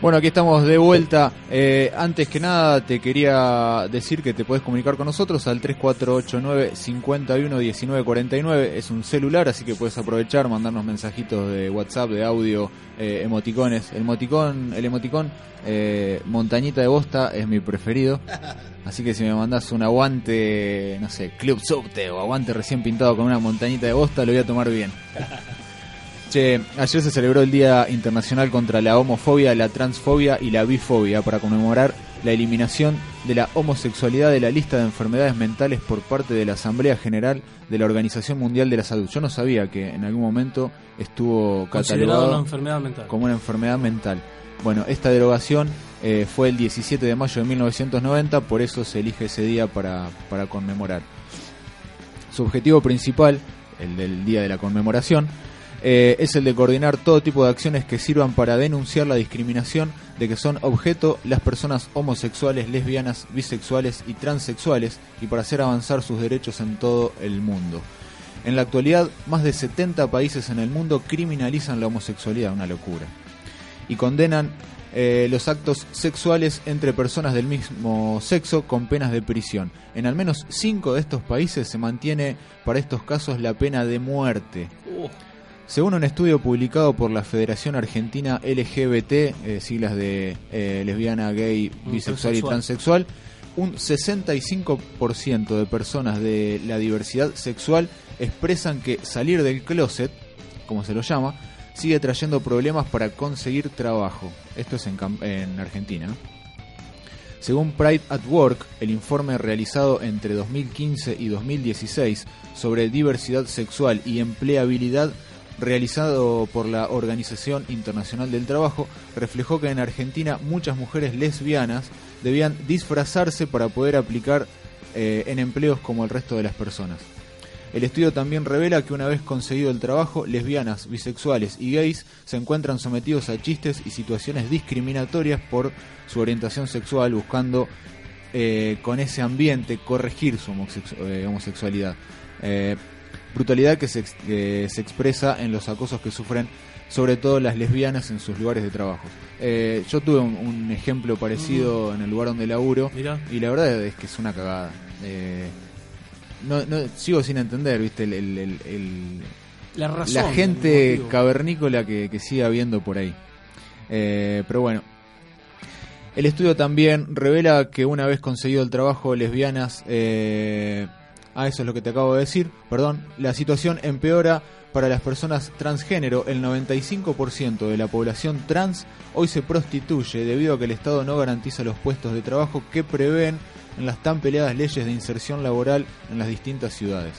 Bueno, aquí estamos de vuelta. Eh, antes que nada, te quería decir que te puedes comunicar con nosotros al 3489 511949. Es un celular, así que puedes aprovechar, mandarnos mensajitos de WhatsApp, de audio, eh, emoticones. El emoticón, el emoticón eh, montañita de bosta es mi preferido. Así que si me mandas un aguante, no sé, Club Subte o aguante recién pintado con una montañita de bosta, lo voy a tomar bien. Che, ayer se celebró el Día Internacional contra la Homofobia, la Transfobia y la Bifobia para conmemorar la eliminación de la homosexualidad de la lista de enfermedades mentales por parte de la Asamblea General de la Organización Mundial de la Salud. Yo no sabía que en algún momento estuvo catalogado una enfermedad mental. como una enfermedad mental. Bueno, esta derogación eh, fue el 17 de mayo de 1990, por eso se elige ese día para, para conmemorar. Su objetivo principal, el del día de la conmemoración, eh, es el de coordinar todo tipo de acciones que sirvan para denunciar la discriminación de que son objeto las personas homosexuales, lesbianas, bisexuales y transexuales y para hacer avanzar sus derechos en todo el mundo. En la actualidad, más de 70 países en el mundo criminalizan la homosexualidad, una locura, y condenan eh, los actos sexuales entre personas del mismo sexo con penas de prisión. En al menos 5 de estos países se mantiene para estos casos la pena de muerte. Según un estudio publicado por la Federación Argentina LGBT, eh, siglas de eh, lesbiana, gay, Mm, bisexual y transexual. un 65% de personas de la diversidad sexual expresan que salir del closet, como se lo llama, sigue trayendo problemas para conseguir trabajo. Esto es en Argentina. Según Pride at Work, el informe realizado entre 2015 y 2016 sobre diversidad sexual y empleabilidad realizado por la Organización Internacional del Trabajo, reflejó que en Argentina muchas mujeres lesbianas debían disfrazarse para poder aplicar eh, en empleos como el resto de las personas. El estudio también revela que una vez conseguido el trabajo, lesbianas, bisexuales y gays se encuentran sometidos a chistes y situaciones discriminatorias por su orientación sexual, buscando eh, con ese ambiente corregir su eh, homosexualidad. Brutalidad que se, que se expresa en los acosos que sufren sobre todo las lesbianas en sus lugares de trabajo. Eh, yo tuve un, un ejemplo parecido en el lugar donde laburo Mirá. y la verdad es que es una cagada. Eh, no, no, sigo sin entender, viste, el, el- el- el- La razón. la el gente cavernícola que, que sigue habiendo por ahí. Eh, pero bueno, el estudio también revela que una vez conseguido el trabajo, lesbianas, eh, ah, eso es lo que te acabo de decir, perdón, la situación empeora para las personas transgénero. El 95% de la población trans hoy se prostituye debido a que el Estado no garantiza los puestos de trabajo que prevén en las tan peleadas leyes de inserción laboral en las distintas ciudades.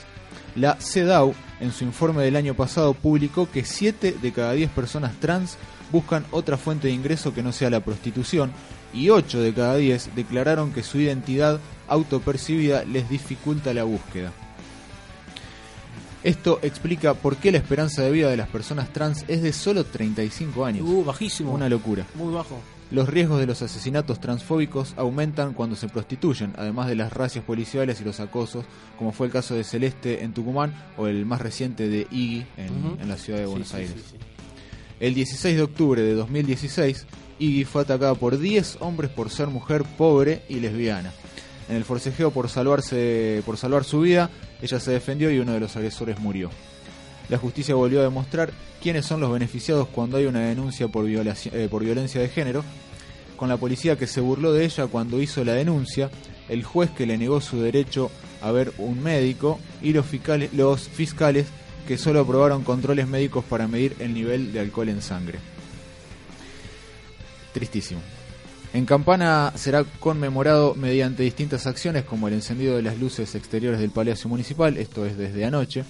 La CEDAW, en su informe del año pasado, publicó que 7 de cada 10 personas trans buscan otra fuente de ingreso que no sea la prostitución y 8 de cada 10 declararon que su identidad autopercibida les dificulta la búsqueda. Esto explica por qué la esperanza de vida de las personas trans es de solo 35 años. Uh, bajísimo. Una locura. Muy bajo. Los riesgos de los asesinatos transfóbicos aumentan cuando se prostituyen, además de las racias policiales y los acosos, como fue el caso de Celeste en Tucumán o el más reciente de Iggy en, la ciudad de Buenos sí, Aires. sí, sí. El 16 de octubre de 2016, Iggy fue atacada por 10 hombres por ser mujer pobre y lesbiana. En el forcejeo por salvarse por salvar su vida, ella se defendió y uno de los agresores murió. La justicia volvió a demostrar quiénes son los beneficiados cuando hay una denuncia por, eh, violencia de género. Con la policía que se burló de ella cuando hizo la denuncia, el juez que le negó su derecho a ver un médico y los fiscales que solo aprobaron controles médicos para medir el nivel de alcohol en sangre. Tristísimo. En Campana será conmemorado mediante distintas acciones como el encendido de las luces exteriores del Palacio Municipal, esto es desde anoche,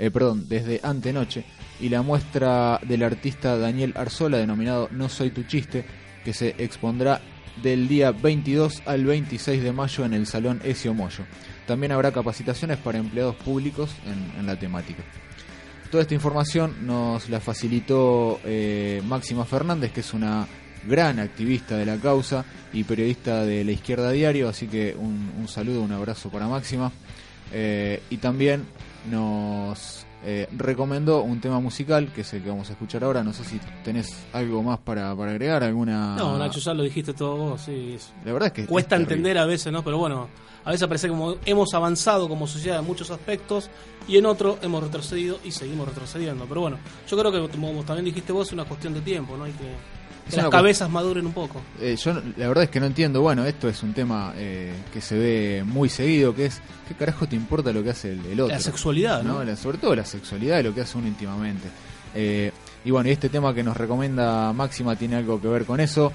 eh, perdón, desde antenoche, y la muestra del artista Daniel Arzola denominado No Soy Tu Chiste, que se expondrá del día 22 al 26 de mayo en el Salón Ezio Moyo. También habrá capacitaciones para empleados públicos en, la temática. Toda esta información nos la facilitó eh, Máxima Fernández, que es una gran activista de la causa y periodista de la Izquierda Diario, así que un, saludo, un abrazo para Máxima. Eh, y también nos eh, recomendó un tema musical, que es el que vamos a escuchar ahora. No sé si tenés algo más para, agregar, alguna... No, Nacho, ya lo dijiste todo vos, sí. La verdad es que... Cuesta entender a veces, ¿no? Pero bueno, a veces parece como hemos avanzado como sociedad en muchos aspectos y en otros hemos retrocedido y seguimos retrocediendo. Pero bueno, yo creo que como también dijiste vos, es una cuestión de tiempo, ¿no? Hay que las cabezas maduren un poco. Eh, yo la verdad es que no entiendo, bueno, esto es un tema eh, que se ve muy seguido, que es, ¿qué carajo te importa lo que hace el, otro? La sexualidad, ¿no? sobre todo la sexualidad lo que hace uno íntimamente. Eh, y bueno, y este tema que nos recomienda Máxima tiene algo que ver con eso,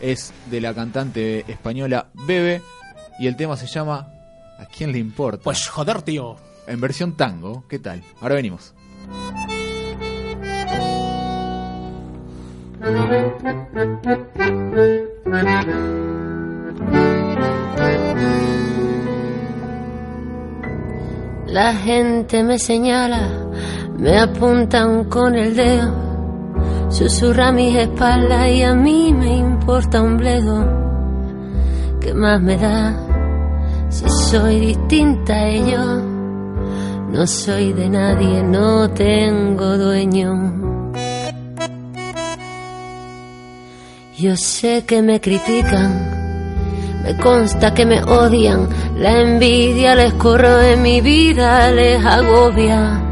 es de la cantante española Bebe, y el tema se llama ¿A quién le importa? Pues joder, tío. En versión tango, ¿qué tal? Ahora venimos. La gente me señala, me apuntan con el dedo, susurra mis espaldas y a mí me importa un bledo. ¿Qué más me da si soy distinta a ellos? No soy de nadie, no tengo dueño. Yo sé que me critican, me consta que me odian, la envidia les corre en mi vida, les agobia.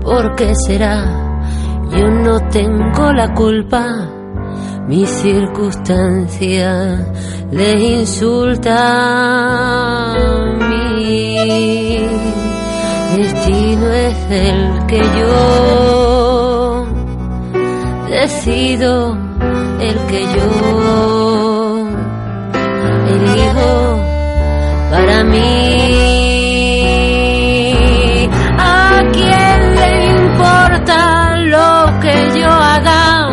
¿Por qué será? Yo no tengo la culpa, mi circunstancia les insulta. Mi destino es el que yo decido el que yo elijo para mí. ¿A quién le importa lo que yo haga?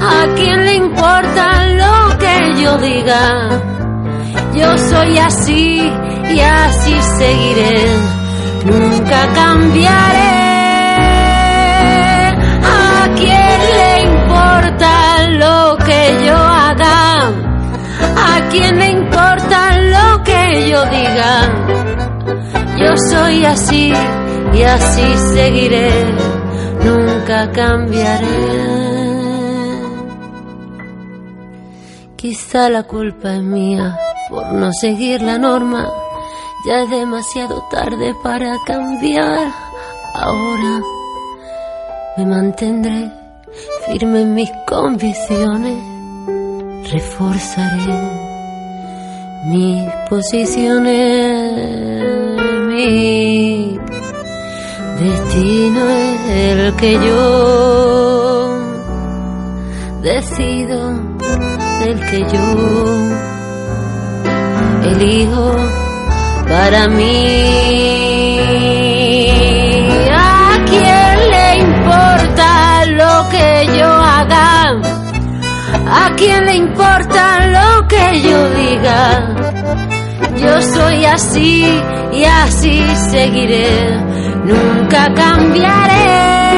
¿A quién le importa lo que yo diga? Yo soy así y así seguiré, nunca cambiaré. ¿A quién le importa lo que yo diga? Yo soy así y así seguiré, nunca cambiaré. Quizá la culpa es mía por no seguir la norma. Ya es demasiado tarde para cambiar. Ahora me mantendré firme en mis convicciones, reforzaré mis posiciones, mi destino es el que yo decido, el que yo elijo para mí. ¿A quién le importa lo que yo diga? Yo soy así y así seguiré, nunca cambiaré.